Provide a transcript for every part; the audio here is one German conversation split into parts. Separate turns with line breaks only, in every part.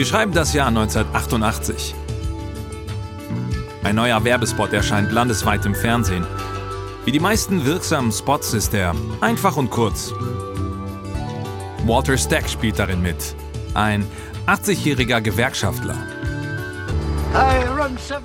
Wir schreiben das Jahr 1988. Ein neuer Werbespot erscheint landesweit im Fernsehen. Wie die meisten wirksamen Spots ist er einfach und kurz. Walter Stack spielt darin mit. Ein 80-jähriger Gewerkschaftler.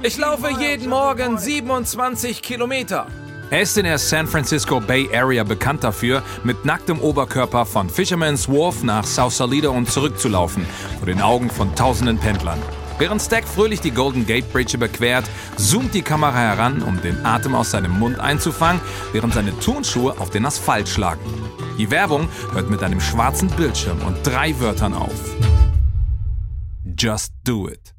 Ich laufe jeden Morgen 27 Kilometer. Er ist in der San Francisco Bay Area bekannt dafür, mit nacktem Oberkörper von Fisherman's Wharf nach Sausalito und zurückzulaufen, vor den Augen von tausenden Pendlern. Während Stack fröhlich die Golden Gate Bridge überquert, zoomt die Kamera heran, um den Atem aus seinem Mund einzufangen, während seine Turnschuhe auf den Asphalt schlagen. Die Werbung hört mit einem schwarzen Bildschirm und drei Wörtern auf. Just do it.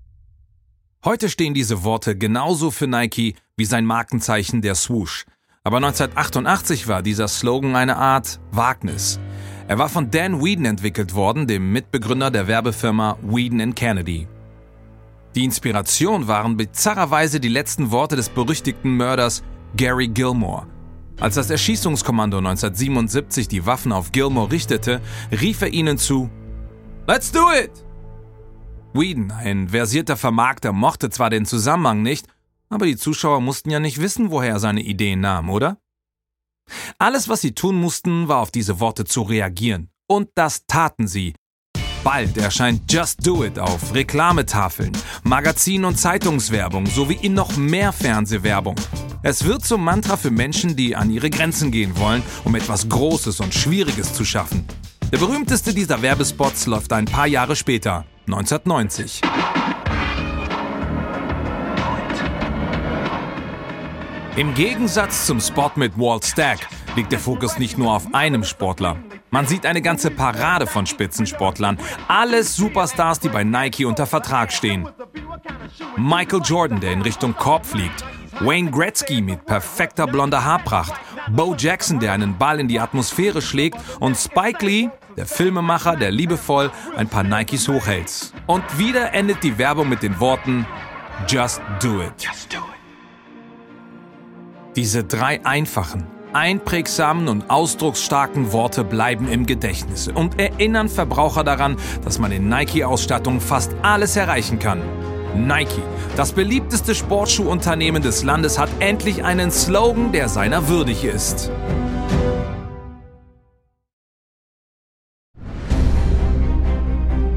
Heute stehen diese Worte genauso für Nike wie sein Markenzeichen der Swoosh. Aber 1988 war dieser Slogan eine Art Wagnis. Er war von Dan Whedon entwickelt worden, dem Mitbegründer der Werbefirma Whedon Kennedy. Die Inspiration waren bizarrerweise die letzten Worte des berüchtigten Mörders Gary Gilmore. Als das Erschießungskommando 1977 die Waffen auf Gilmore richtete, rief er ihnen zu Let's do it! Whedon, ein versierter Vermarkter, mochte zwar den Zusammenhang nicht, aber die Zuschauer mussten ja nicht wissen, woher er seine Ideen nahm, oder? Alles, was sie tun mussten, war auf diese Worte zu reagieren. Und das taten sie. Bald erscheint Just Do It auf Reklametafeln, Magazin- und Zeitungswerbung sowie in noch mehr Fernsehwerbung. Es wird zum Mantra für Menschen, die an ihre Grenzen gehen wollen, um etwas Großes und Schwieriges zu schaffen. Der berühmteste dieser Werbespots läuft ein paar Jahre später, 1990. Im Gegensatz zum Spot mit Walt Stack liegt der Fokus nicht nur auf einem Sportler. Man sieht eine ganze Parade von Spitzensportlern, alles Superstars, die bei Nike unter Vertrag stehen. Michael Jordan, der in Richtung Korb fliegt, Wayne Gretzky mit perfekter blonder Haarpracht, Bo Jackson, der einen Ball in die Atmosphäre schlägt und Spike Lee, der Filmemacher, der liebevoll ein paar Nikes hochhält. Und wieder endet die Werbung mit den Worten Just do it. Just do it. Diese drei einfachen, einprägsamen und ausdrucksstarken Worte bleiben im Gedächtnis und erinnern Verbraucher daran, dass man in Nike-Ausstattung fast alles erreichen kann. Nike, das beliebteste Sportschuhunternehmen des Landes, hat endlich einen Slogan, der seiner würdig ist.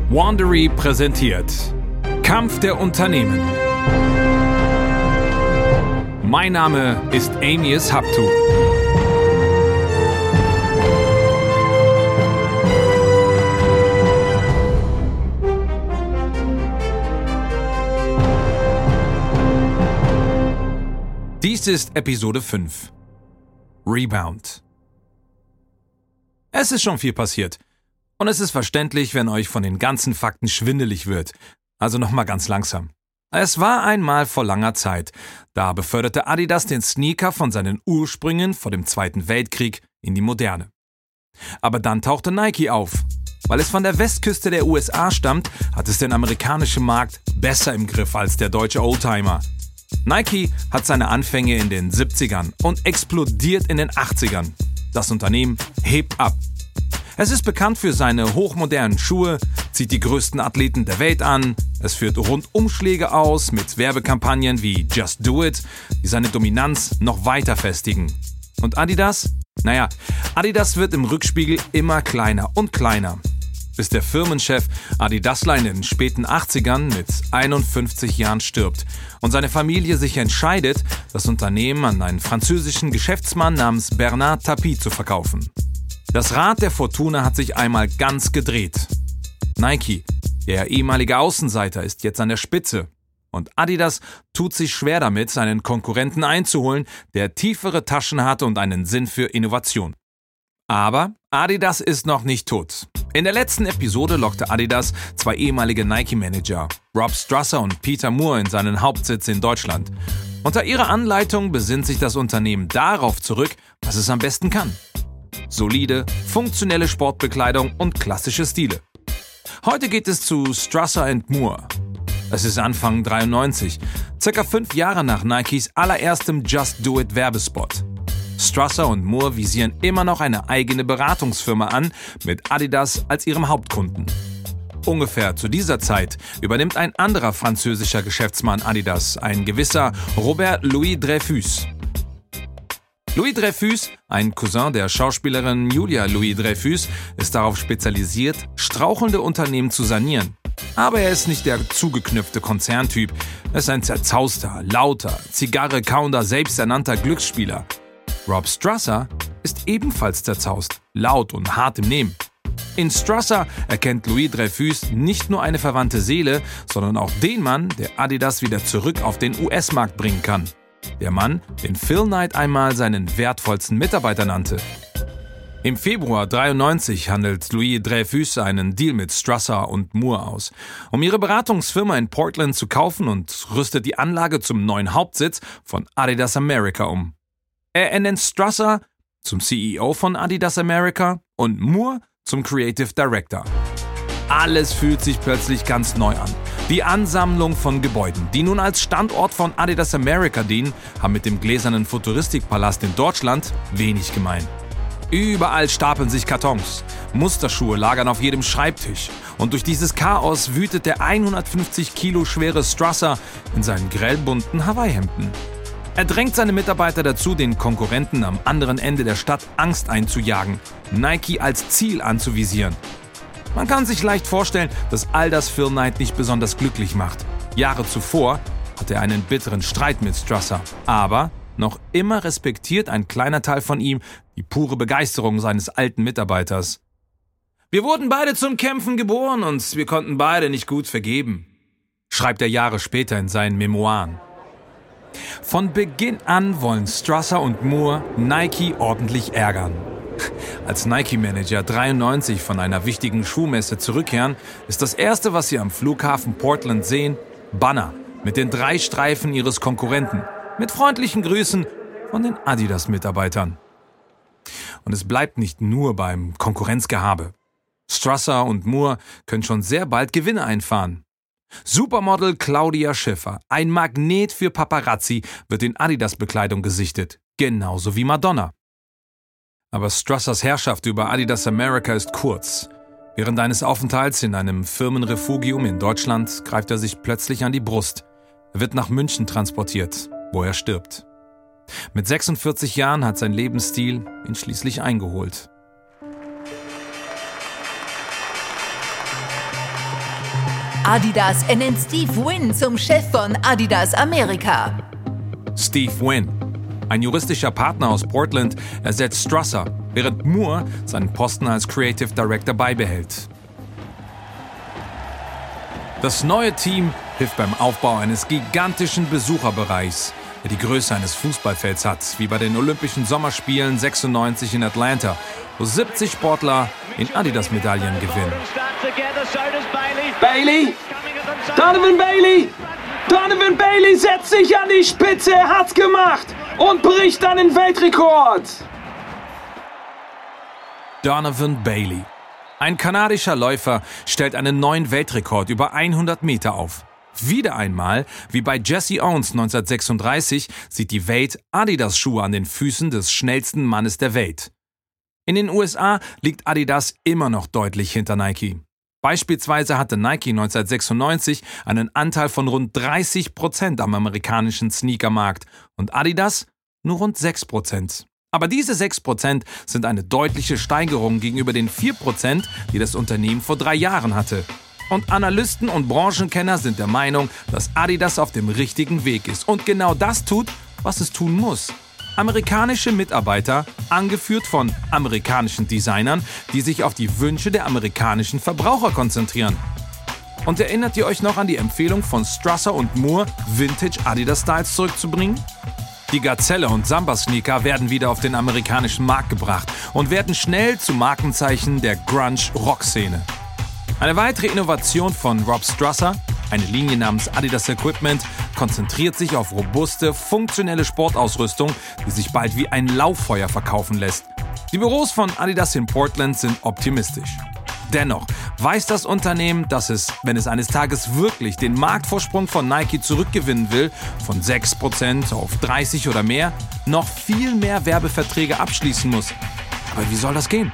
Wandery präsentiert Kampf der Unternehmen. Mein Name ist Amius Haptu. Dies ist Episode 5. Rebound. Es ist schon viel passiert. Und es ist verständlich, wenn euch von den ganzen Fakten schwindelig wird. Also nochmal ganz langsam. Es war einmal vor langer Zeit. Da beförderte Adidas den Sneaker von seinen Ursprüngen vor dem Zweiten Weltkrieg in die Moderne. Aber dann tauchte Nike auf. Weil es von der Westküste der USA stammt, hat es den amerikanischen Markt besser im Griff als der deutsche Oldtimer. Nike hat seine Anfänge in den 70ern und explodiert in den 80ern. Das Unternehmen hebt ab. Es ist bekannt für seine hochmodernen Schuhe, zieht die größten Athleten der Welt an, es führt Rundumschläge aus mit Werbekampagnen wie Just Do It, die seine Dominanz noch weiter festigen. Und Adidas? Naja, Adidas wird im Rückspiegel immer kleiner und kleiner. Bis der Firmenchef Adidaslein in den späten 80ern mit 51 Jahren stirbt und seine Familie sich entscheidet, das Unternehmen an einen französischen Geschäftsmann namens Bernard Tapie zu verkaufen. Das Rad der Fortuna hat sich einmal ganz gedreht. Nike, der ehemalige Außenseiter, ist jetzt an der Spitze. Und Adidas tut sich schwer damit, seinen Konkurrenten einzuholen, der tiefere Taschen hat und einen Sinn für Innovation. Aber Adidas ist noch nicht tot. In der letzten Episode lockte Adidas zwei ehemalige Nike-Manager, Rob Strasser und Peter Moore, in seinen Hauptsitz in Deutschland. Unter ihrer Anleitung besinnt sich das Unternehmen darauf zurück, was es am besten kann solide, funktionelle Sportbekleidung und klassische Stile. Heute geht es zu Strasser Moore. Es ist Anfang 93, circa fünf Jahre nach Nikes allererstem Just Do It Werbespot. Strasser und Moore visieren immer noch eine eigene Beratungsfirma an, mit Adidas als ihrem Hauptkunden. ungefähr zu dieser Zeit übernimmt ein anderer französischer Geschäftsmann Adidas, ein gewisser Robert Louis Dreyfus. Louis Dreyfus, ein Cousin der Schauspielerin Julia Louis Dreyfus, ist darauf spezialisiert, strauchelnde Unternehmen zu sanieren. Aber er ist nicht der zugeknüpfte Konzerntyp. Er ist ein zerzauster, lauter, Zigarre kauender, selbsternannter Glücksspieler. Rob Strasser ist ebenfalls zerzaust, laut und hart im Nehmen. In Strasser erkennt Louis Dreyfus nicht nur eine verwandte Seele, sondern auch den Mann, der Adidas wieder zurück auf den US-Markt bringen kann. Der Mann, den Phil Knight einmal seinen wertvollsten Mitarbeiter nannte. Im Februar 93 handelt Louis Dreyfus einen Deal mit Strasser und Moore aus, um ihre Beratungsfirma in Portland zu kaufen und rüstet die Anlage zum neuen Hauptsitz von Adidas America um. Er ernennt Strasser zum CEO von Adidas America und Moore zum Creative Director. Alles fühlt sich plötzlich ganz neu an. Die Ansammlung von Gebäuden, die nun als Standort von Adidas America dienen, haben mit dem gläsernen Futuristikpalast in Deutschland wenig gemein. Überall stapeln sich Kartons. Musterschuhe lagern auf jedem Schreibtisch. Und durch dieses Chaos wütet der 150 Kilo schwere Strasser in seinen grellbunten Hawaii-Hemden. Er drängt seine Mitarbeiter dazu, den Konkurrenten am anderen Ende der Stadt Angst einzujagen, Nike als Ziel anzuvisieren man kann sich leicht vorstellen, dass all das Phil Knight nicht besonders glücklich macht. Jahre zuvor hatte er einen bitteren Streit mit Strasser. Aber noch immer respektiert ein kleiner Teil von ihm die pure Begeisterung seines alten Mitarbeiters. Wir wurden beide zum Kämpfen geboren und wir konnten beide nicht gut vergeben, schreibt er Jahre später in seinen Memoiren. Von Beginn an wollen Strasser und Moore Nike ordentlich ärgern. Als Nike-Manager 93 von einer wichtigen Schuhmesse zurückkehren, ist das erste, was sie am Flughafen Portland sehen, Banner mit den drei Streifen ihres Konkurrenten, mit freundlichen Grüßen von den Adidas-Mitarbeitern. Und es bleibt nicht nur beim Konkurrenzgehabe. Strasser und Moore können schon sehr bald Gewinne einfahren. Supermodel Claudia Schiffer, ein Magnet für Paparazzi, wird in Adidas-Bekleidung gesichtet, genauso wie Madonna. Aber Strassers Herrschaft über Adidas America ist kurz. Während eines Aufenthalts in einem Firmenrefugium in Deutschland greift er sich plötzlich an die Brust. Er wird nach München transportiert, wo er stirbt. Mit 46 Jahren hat sein Lebensstil ihn schließlich eingeholt.
Adidas ernennt Steve Wynn zum Chef von Adidas Amerika.
Steve Wynn, ein juristischer Partner aus Portland ersetzt Strasser, während Moore seinen Posten als Creative Director beibehält. Das neue Team hilft beim Aufbau eines gigantischen Besucherbereichs, der die Größe eines Fußballfelds hat, wie bei den Olympischen Sommerspielen 96 in Atlanta, wo 70 Sportler in Adidas-Medaillen gewinnen.
Bailey! Donovan Bailey! Donovan Bailey setzt sich an die Spitze, er hat's gemacht! Und bricht einen Weltrekord.
Donovan Bailey. Ein kanadischer Läufer stellt einen neuen Weltrekord über 100 Meter auf. Wieder einmal, wie bei Jesse Owens 1936, sieht die Welt Adidas-Schuhe an den Füßen des schnellsten Mannes der Welt. In den USA liegt Adidas immer noch deutlich hinter Nike. Beispielsweise hatte Nike 1996 einen Anteil von rund 30 Prozent am amerikanischen Sneakermarkt und Adidas nur rund 6 Prozent. Aber diese 6 Prozent sind eine deutliche Steigerung gegenüber den 4 Prozent, die das Unternehmen vor drei Jahren hatte. Und Analysten und Branchenkenner sind der Meinung, dass Adidas auf dem richtigen Weg ist und genau das tut, was es tun muss. Amerikanische Mitarbeiter, angeführt von amerikanischen Designern, die sich auf die Wünsche der amerikanischen Verbraucher konzentrieren. Und erinnert ihr euch noch an die Empfehlung von Strasser und Moore, Vintage Adidas Styles zurückzubringen? Die Gazelle und Samba-Sneaker werden wieder auf den amerikanischen Markt gebracht und werden schnell zu Markenzeichen der Grunge-Rock-Szene. Eine weitere Innovation von Rob Strasser, eine Linie namens Adidas Equipment, konzentriert sich auf robuste, funktionelle Sportausrüstung, die sich bald wie ein Lauffeuer verkaufen lässt. Die Büros von Adidas in Portland sind optimistisch. Dennoch weiß das Unternehmen, dass es, wenn es eines Tages wirklich den Marktvorsprung von Nike zurückgewinnen will, von 6% auf 30 oder mehr, noch viel mehr Werbeverträge abschließen muss. Aber wie soll das gehen?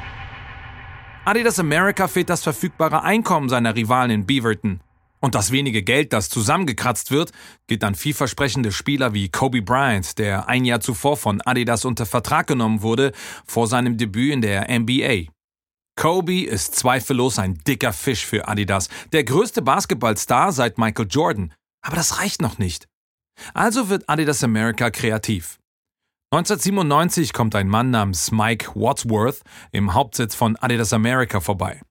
Adidas America fehlt das verfügbare Einkommen seiner Rivalen in Beaverton. Und das wenige Geld, das zusammengekratzt wird, geht an vielversprechende Spieler wie Kobe Bryant, der ein Jahr zuvor von Adidas unter Vertrag genommen wurde, vor seinem Debüt in der NBA. Kobe ist zweifellos ein dicker Fisch für Adidas, der größte Basketballstar seit Michael Jordan. Aber das reicht noch nicht. Also wird Adidas America kreativ. 1997 kommt ein Mann namens Mike Wadsworth im Hauptsitz von Adidas America vorbei.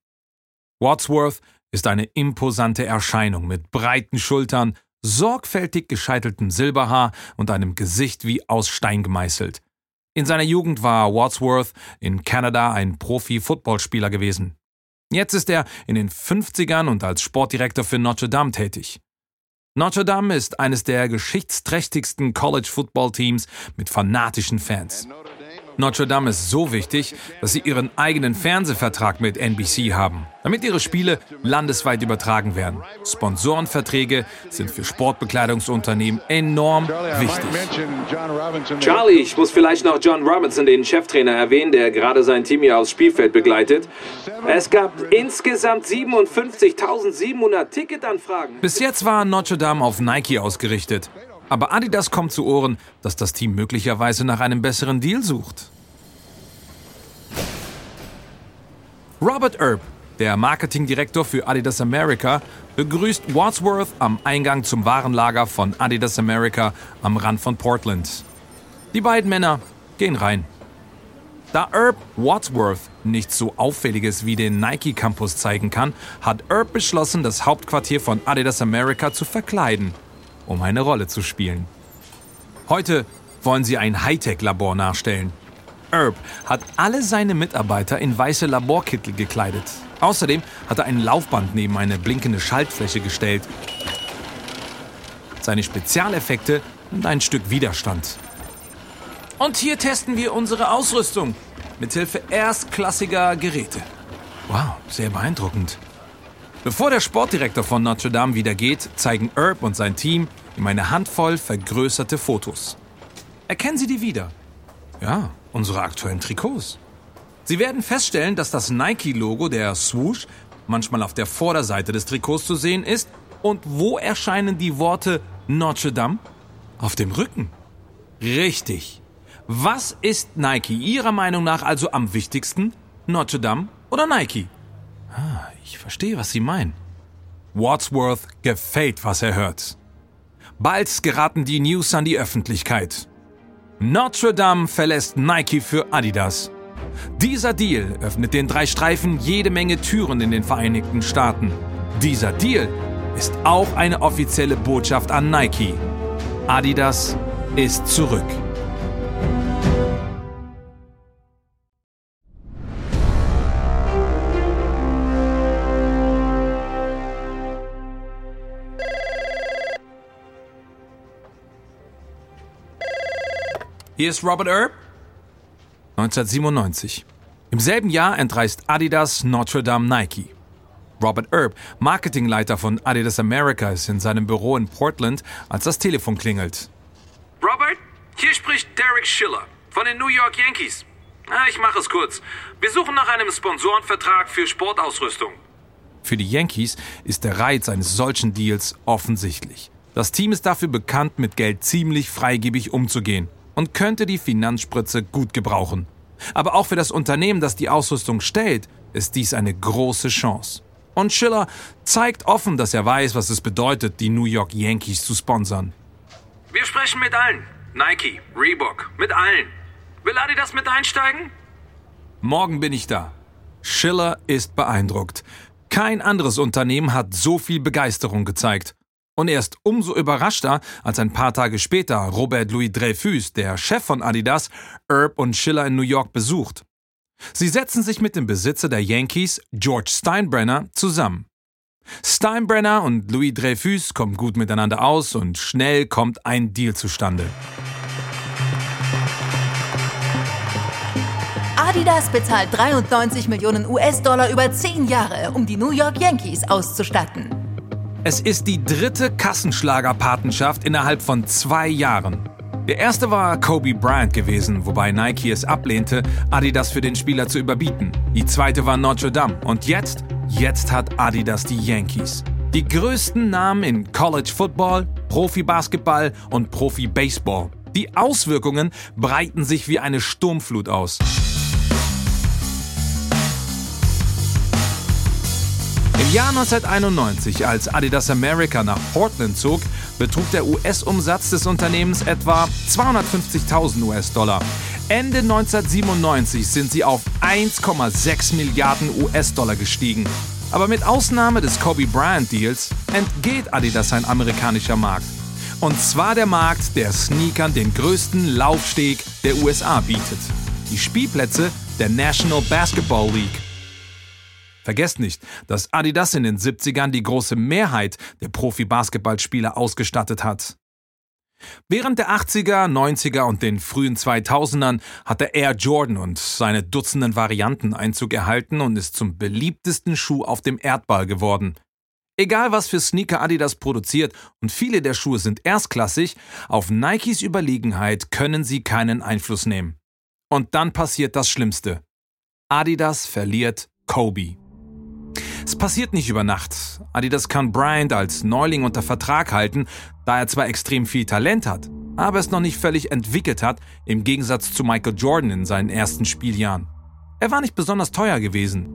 Wadsworth ist eine imposante Erscheinung mit breiten Schultern, sorgfältig gescheiteltem Silberhaar und einem Gesicht wie aus Stein gemeißelt. In seiner Jugend war Wadsworth in Kanada ein Profi-Footballspieler gewesen. Jetzt ist er in den 50ern und als Sportdirektor für Notre Dame tätig. Notre Dame ist eines der geschichtsträchtigsten College-Football-Teams mit fanatischen Fans. Notre Dame ist so wichtig, dass sie ihren eigenen Fernsehvertrag mit NBC haben, damit ihre Spiele landesweit übertragen werden. Sponsorenverträge sind für Sportbekleidungsunternehmen enorm wichtig.
Charlie, ich muss vielleicht noch John Robinson, den Cheftrainer, erwähnen, der gerade sein Team hier aufs Spielfeld begleitet. Es gab insgesamt 57.700 Ticketanfragen.
Bis jetzt war Notre Dame auf Nike ausgerichtet. Aber Adidas kommt zu Ohren, dass das Team möglicherweise nach einem besseren Deal sucht. Robert Erb, der Marketingdirektor für Adidas America, begrüßt Wadsworth am Eingang zum Warenlager von Adidas America am Rand von Portland. Die beiden Männer gehen rein. Da Erb Wadsworth nichts so Auffälliges wie den Nike Campus zeigen kann, hat Erb beschlossen, das Hauptquartier von Adidas America zu verkleiden um eine Rolle zu spielen. Heute wollen sie ein Hightech-Labor nachstellen. Herb hat alle seine Mitarbeiter in weiße Laborkittel gekleidet. Außerdem hat er ein Laufband neben eine blinkende Schaltfläche gestellt. Seine Spezialeffekte und ein Stück Widerstand. Und hier testen wir unsere Ausrüstung mithilfe erstklassiger Geräte. Wow, sehr beeindruckend. Bevor der Sportdirektor von Notre Dame wieder geht, zeigen Herb und sein Team ihm eine Handvoll vergrößerte Fotos. Erkennen Sie die wieder? Ja, unsere aktuellen Trikots. Sie werden feststellen, dass das Nike-Logo, der Swoosh, manchmal auf der Vorderseite des Trikots zu sehen ist. Und wo erscheinen die Worte Notre Dame? Auf dem Rücken. Richtig. Was ist Nike Ihrer Meinung nach also am wichtigsten? Notre Dame oder Nike? Ah, ich verstehe, was Sie meinen. Wadsworth gefällt, was er hört. Bald geraten die News an die Öffentlichkeit. Notre Dame verlässt Nike für Adidas. Dieser Deal öffnet den drei Streifen jede Menge Türen in den Vereinigten Staaten. Dieser Deal ist auch eine offizielle Botschaft an Nike. Adidas ist zurück. Hier ist Robert Erb. 1997. Im selben Jahr entreißt Adidas Notre Dame Nike. Robert Erb, Marketingleiter von Adidas America, ist in seinem Büro in Portland, als das Telefon klingelt.
Robert, hier spricht Derek Schiller von den New York Yankees. Ich mache es kurz. Wir suchen nach einem Sponsorenvertrag für Sportausrüstung.
Für die Yankees ist der Reiz eines solchen Deals offensichtlich. Das Team ist dafür bekannt, mit Geld ziemlich freigebig umzugehen und könnte die Finanzspritze gut gebrauchen. Aber auch für das Unternehmen, das die Ausrüstung stellt, ist dies eine große Chance. Und Schiller zeigt offen, dass er weiß, was es bedeutet, die New York Yankees zu sponsern.
Wir sprechen mit allen. Nike, Reebok, mit allen. Will Adidas mit einsteigen?
Morgen bin ich da. Schiller ist beeindruckt. Kein anderes Unternehmen hat so viel Begeisterung gezeigt. Und er ist umso überraschter, als ein paar Tage später Robert Louis Dreyfus, der Chef von Adidas, Herb und Schiller in New York besucht. Sie setzen sich mit dem Besitzer der Yankees, George Steinbrenner, zusammen. Steinbrenner und Louis Dreyfus kommen gut miteinander aus und schnell kommt ein Deal zustande.
Adidas bezahlt 93 Millionen US-Dollar über 10 Jahre, um die New York Yankees auszustatten.
Es ist die dritte Kassenschlagerpatenschaft innerhalb von zwei Jahren. Der erste war Kobe Bryant gewesen, wobei Nike es ablehnte, Adidas für den Spieler zu überbieten. Die zweite war Notre Dame. Und jetzt? Jetzt hat Adidas die Yankees. Die größten Namen in College Football, Profi-Basketball und Profi-Baseball. Die Auswirkungen breiten sich wie eine Sturmflut aus. Jahr 1991, als Adidas America nach Portland zog, betrug der US-Umsatz des Unternehmens etwa 250.000 US-Dollar. Ende 1997 sind sie auf 1,6 Milliarden US-Dollar gestiegen. Aber mit Ausnahme des Kobe Bryant Deals entgeht Adidas ein amerikanischer Markt. Und zwar der Markt, der Sneakern den größten Laufsteg der USA bietet. Die Spielplätze der National Basketball League. Vergesst nicht, dass Adidas in den 70ern die große Mehrheit der Profi-Basketballspieler ausgestattet hat. Während der 80er, 90er und den frühen 2000ern hat der Air Jordan und seine Dutzenden Varianten Einzug erhalten und ist zum beliebtesten Schuh auf dem Erdball geworden. Egal was für Sneaker Adidas produziert und viele der Schuhe sind erstklassig, auf Nikes Überlegenheit können sie keinen Einfluss nehmen. Und dann passiert das Schlimmste. Adidas verliert Kobe. Es passiert nicht über Nacht. Adidas kann Bryant als Neuling unter Vertrag halten, da er zwar extrem viel Talent hat, aber es noch nicht völlig entwickelt hat, im Gegensatz zu Michael Jordan in seinen ersten Spieljahren. Er war nicht besonders teuer gewesen.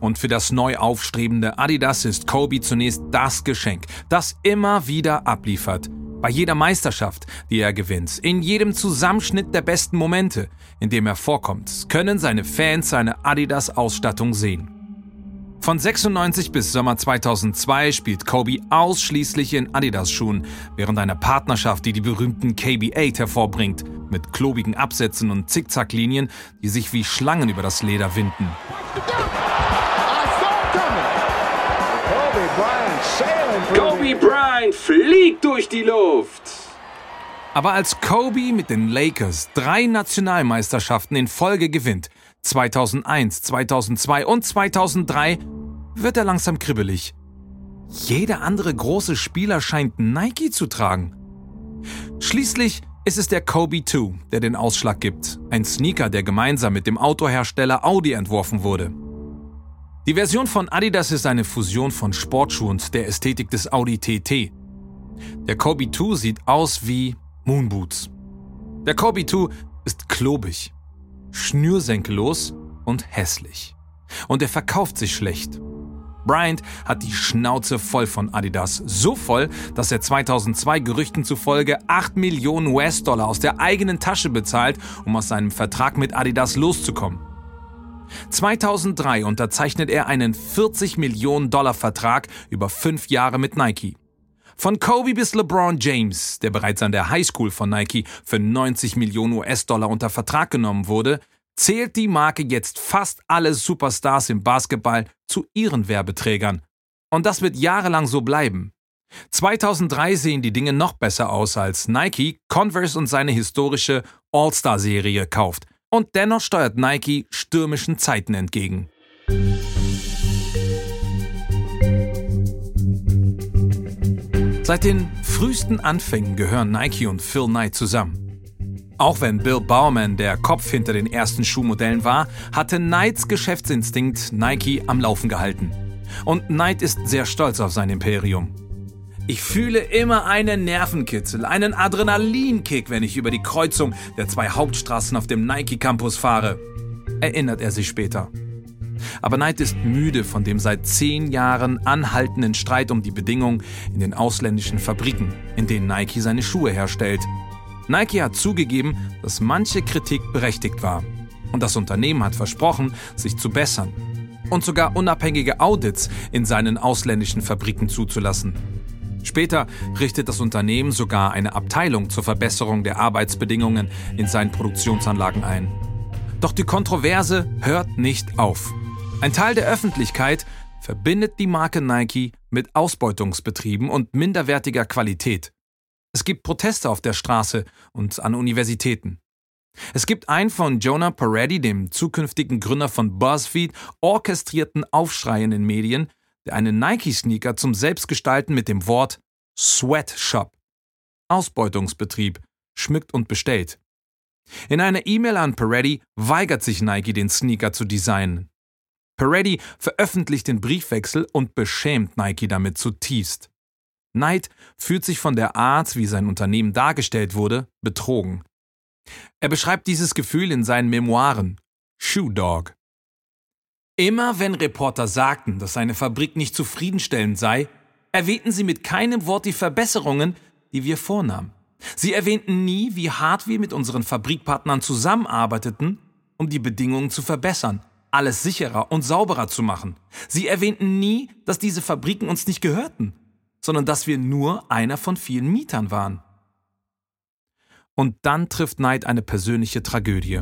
Und für das neu aufstrebende Adidas ist Kobe zunächst das Geschenk, das immer wieder abliefert. Bei jeder Meisterschaft, die er gewinnt, in jedem Zusammenschnitt der besten Momente, in dem er vorkommt, können seine Fans seine Adidas-Ausstattung sehen. Von 96 bis Sommer 2002 spielt Kobe ausschließlich in Adidas-Schuhen, während einer Partnerschaft, die die berühmten KB8 hervorbringt, mit klobigen Absätzen und Zickzacklinien, die sich wie Schlangen über das Leder winden.
Kobe Bryant fliegt durch die Luft.
Aber als Kobe mit den Lakers drei Nationalmeisterschaften in Folge gewinnt, 2001, 2002 und 2003 wird er langsam kribbelig. Jeder andere große Spieler scheint Nike zu tragen. Schließlich ist es der Kobe 2, der den Ausschlag gibt. Ein Sneaker, der gemeinsam mit dem Autohersteller Audi entworfen wurde. Die Version von Adidas ist eine Fusion von Sportschuhen und der Ästhetik des Audi TT. Der Kobe 2 sieht aus wie Moonboots. Der Kobe 2 ist klobig schnürsenkellos und hässlich. Und er verkauft sich schlecht. Bryant hat die Schnauze voll von Adidas. So voll, dass er 2002 Gerüchten zufolge 8 Millionen US-Dollar aus der eigenen Tasche bezahlt, um aus seinem Vertrag mit Adidas loszukommen. 2003 unterzeichnet er einen 40 Millionen Dollar Vertrag über fünf Jahre mit Nike. Von Kobe bis LeBron James, der bereits an der Highschool von Nike für 90 Millionen US-Dollar unter Vertrag genommen wurde, zählt die Marke jetzt fast alle Superstars im Basketball zu ihren Werbeträgern. Und das wird jahrelang so bleiben. 2003 sehen die Dinge noch besser aus, als Nike Converse und seine historische All-Star-Serie kauft. Und dennoch steuert Nike stürmischen Zeiten entgegen. Seit den frühesten Anfängen gehören Nike und Phil Knight zusammen. Auch wenn Bill Baumann der Kopf hinter den ersten Schuhmodellen war, hatte Knights Geschäftsinstinkt Nike am Laufen gehalten. Und Knight ist sehr stolz auf sein Imperium. Ich fühle immer einen Nervenkitzel, einen Adrenalinkick, wenn ich über die Kreuzung der zwei Hauptstraßen auf dem Nike Campus fahre, erinnert er sich später. Aber Knight ist müde von dem seit zehn Jahren anhaltenden Streit um die Bedingungen in den ausländischen Fabriken, in denen Nike seine Schuhe herstellt. Nike hat zugegeben, dass manche Kritik berechtigt war. Und das Unternehmen hat versprochen, sich zu bessern. Und sogar unabhängige Audits in seinen ausländischen Fabriken zuzulassen. Später richtet das Unternehmen sogar eine Abteilung zur Verbesserung der Arbeitsbedingungen in seinen Produktionsanlagen ein. Doch die Kontroverse hört nicht auf. Ein Teil der Öffentlichkeit verbindet die Marke Nike mit Ausbeutungsbetrieben und minderwertiger Qualität. Es gibt Proteste auf der Straße und an Universitäten. Es gibt einen von Jonah Peretti, dem zukünftigen Gründer von BuzzFeed, orchestrierten Aufschrei in den Medien, der einen Nike-Sneaker zum Selbstgestalten mit dem Wort Sweatshop, Ausbeutungsbetrieb, schmückt und bestellt. In einer E-Mail an Peretti weigert sich Nike, den Sneaker zu designen. Peretti veröffentlicht den Briefwechsel und beschämt Nike damit zutiefst. Knight fühlt sich von der Art, wie sein Unternehmen dargestellt wurde, betrogen. Er beschreibt dieses Gefühl in seinen Memoiren Shoe Dog. Immer wenn Reporter sagten, dass seine Fabrik nicht zufriedenstellend sei, erwähnten sie mit keinem Wort die Verbesserungen, die wir vornahmen. Sie erwähnten nie, wie hart wir mit unseren Fabrikpartnern zusammenarbeiteten, um die Bedingungen zu verbessern, alles sicherer und sauberer zu machen. Sie erwähnten nie, dass diese Fabriken uns nicht gehörten, sondern dass wir nur einer von vielen Mietern waren. Und dann trifft Knight eine persönliche Tragödie.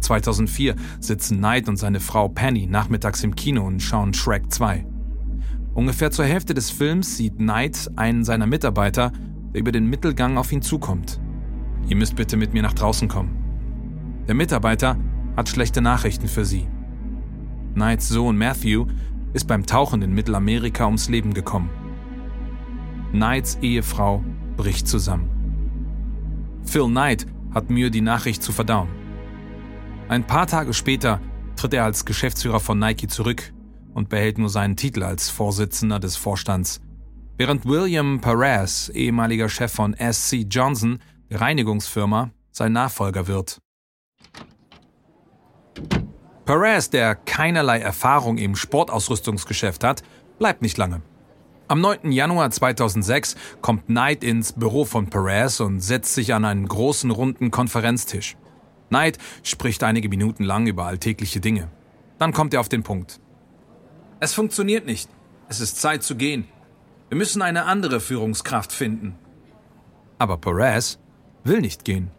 2004 sitzen Knight und seine Frau Penny nachmittags im Kino und schauen Shrek 2. Ungefähr zur Hälfte des Films sieht Knight einen seiner Mitarbeiter, der über den Mittelgang auf ihn zukommt. Ihr müsst bitte mit mir nach draußen kommen. Der Mitarbeiter hat schlechte Nachrichten für sie. Knights Sohn Matthew ist beim Tauchen in Mittelamerika ums Leben gekommen. Knights Ehefrau bricht zusammen. Phil Knight hat Mühe, die Nachricht zu verdauen. Ein paar Tage später tritt er als Geschäftsführer von Nike zurück und behält nur seinen Titel als Vorsitzender des Vorstands, während William Perez, ehemaliger Chef von SC Johnson, der Reinigungsfirma, sein Nachfolger wird. Perez, der keinerlei Erfahrung im Sportausrüstungsgeschäft hat, bleibt nicht lange. Am 9. Januar 2006 kommt Knight ins Büro von Perez und setzt sich an einen großen runden Konferenztisch. Knight spricht einige Minuten lang über alltägliche Dinge. Dann kommt er auf den Punkt. Es funktioniert nicht. Es ist Zeit zu gehen. Wir müssen eine andere Führungskraft finden. Aber Perez will nicht gehen.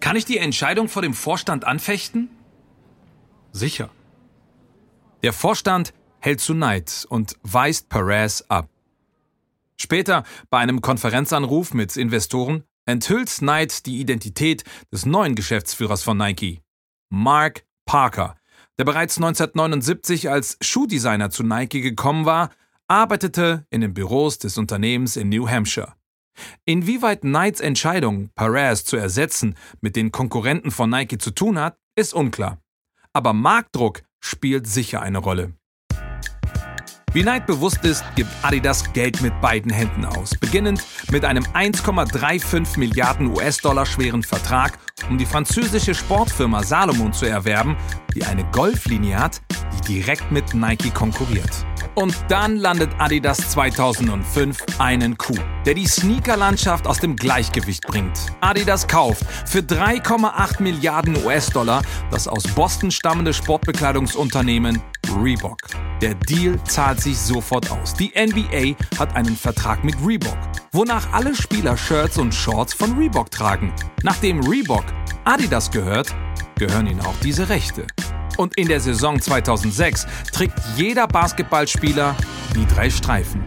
Kann ich die Entscheidung vor dem Vorstand anfechten? Sicher. Der Vorstand hält zu Neid und weist Perez ab. Später, bei einem Konferenzanruf mit Investoren, enthüllt Knight die Identität des neuen Geschäftsführers von Nike, Mark Parker, der bereits 1979 als Schuhdesigner zu Nike gekommen war, arbeitete in den Büros des Unternehmens in New Hampshire. Inwieweit Knights Entscheidung, Perez zu ersetzen, mit den Konkurrenten von Nike zu tun hat, ist unklar. Aber Marktdruck spielt sicher eine Rolle. Wie Knight bewusst ist, gibt Adidas Geld mit beiden Händen aus, beginnend mit einem 1,35 Milliarden US-Dollar schweren Vertrag, um die französische Sportfirma Salomon zu erwerben, die eine Golflinie hat, die direkt mit Nike konkurriert. Und dann landet Adidas 2005 einen Coup, der die Sneakerlandschaft aus dem Gleichgewicht bringt. Adidas kauft für 3,8 Milliarden US-Dollar das aus Boston stammende Sportbekleidungsunternehmen Reebok. Der Deal zahlt sich sofort aus. Die NBA hat einen Vertrag mit Reebok, wonach alle Spieler Shirts und Shorts von Reebok tragen. Nachdem Reebok Adidas gehört, gehören ihnen auch diese Rechte. Und in der Saison 2006 trägt jeder Basketballspieler die drei Streifen.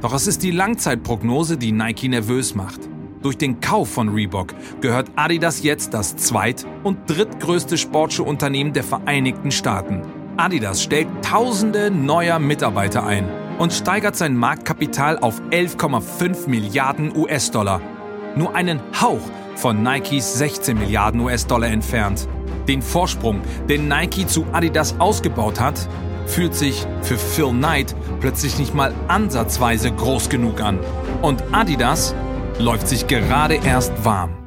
Doch es ist die Langzeitprognose, die Nike nervös macht. Durch den Kauf von Reebok gehört Adidas jetzt das zweit- und drittgrößte Sportschuhunternehmen der Vereinigten Staaten. Adidas stellt tausende neuer Mitarbeiter ein und steigert sein Marktkapital auf 11,5 Milliarden US-Dollar. Nur einen Hauch von Nikes 16 Milliarden US-Dollar entfernt. Den Vorsprung, den Nike zu Adidas ausgebaut hat, fühlt sich für Phil Knight plötzlich nicht mal ansatzweise groß genug an. Und Adidas läuft sich gerade erst warm.